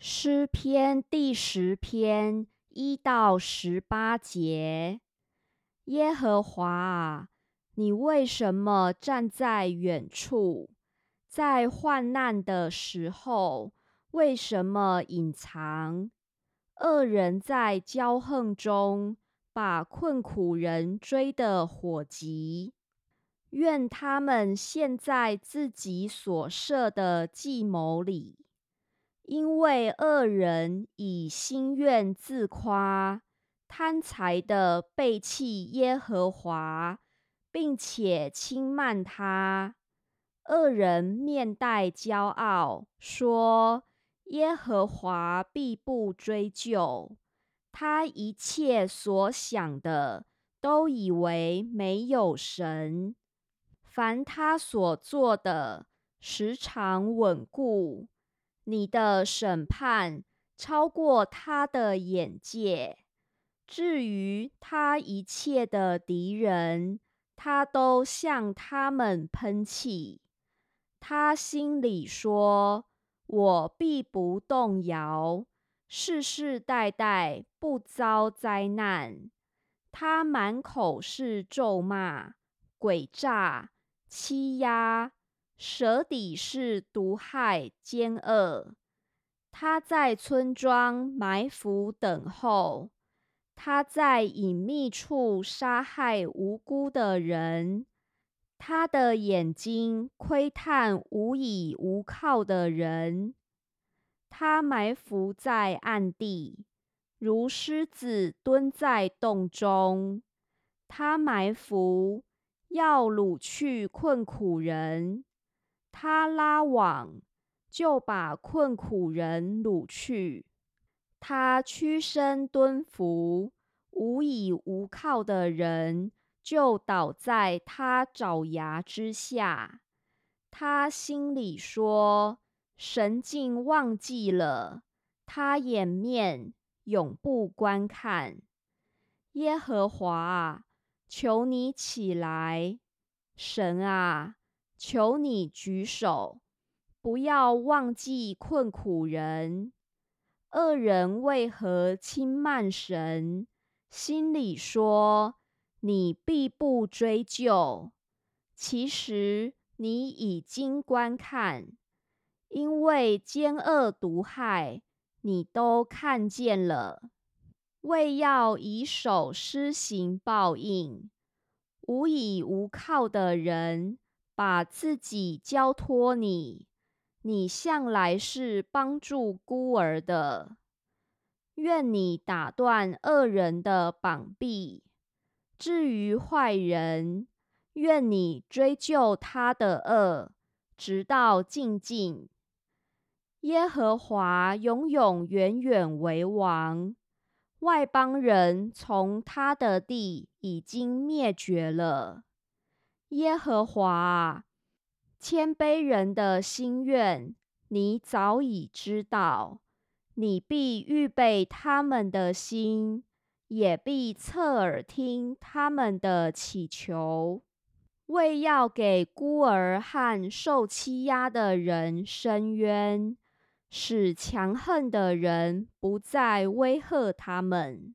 诗篇第十篇一到十八节：耶和华啊，你为什么站在远处？在患难的时候，为什么隐藏？恶人在骄横中，把困苦人追得火急。愿他们陷在自己所设的计谋里。因为恶人以心愿自夸，贪财的背弃耶和华，并且轻慢他。恶人面带骄傲，说：“耶和华必不追究。”他一切所想的，都以为没有神。凡他所做的，时常稳固。你的审判超过他的眼界。至于他一切的敌人，他都向他们喷气。他心里说：“我必不动摇，世世代代不遭灾难。”他满口是咒骂、诡诈、欺压。舌底是毒害奸恶，他在村庄埋伏等候，他在隐秘处杀害无辜的人，他的眼睛窥探无依无靠的人，他埋伏在暗地，如狮子蹲在洞中，他埋伏要掳去困苦人。他拉网，就把困苦人掳去；他屈身蹲伏，无依无靠的人就倒在他爪牙之下。他心里说：“神竟忘记了，他掩面永不观看。”耶和华，求你起来！神啊！求你举手，不要忘记困苦人。恶人为何轻慢神？心里说：“你必不追究。”其实你已经观看，因为奸恶毒害，你都看见了。为要以手施行报应，无依无靠的人。把自己交托你，你向来是帮助孤儿的。愿你打断恶人的膀臂，至于坏人，愿你追究他的恶，直到尽尽。耶和华永永远远为王，外邦人从他的地已经灭绝了。耶和华，谦卑人的心愿，你早已知道。你必预备他们的心，也必侧耳听他们的祈求，为要给孤儿和受欺压的人伸冤，使强横的人不再威吓他们。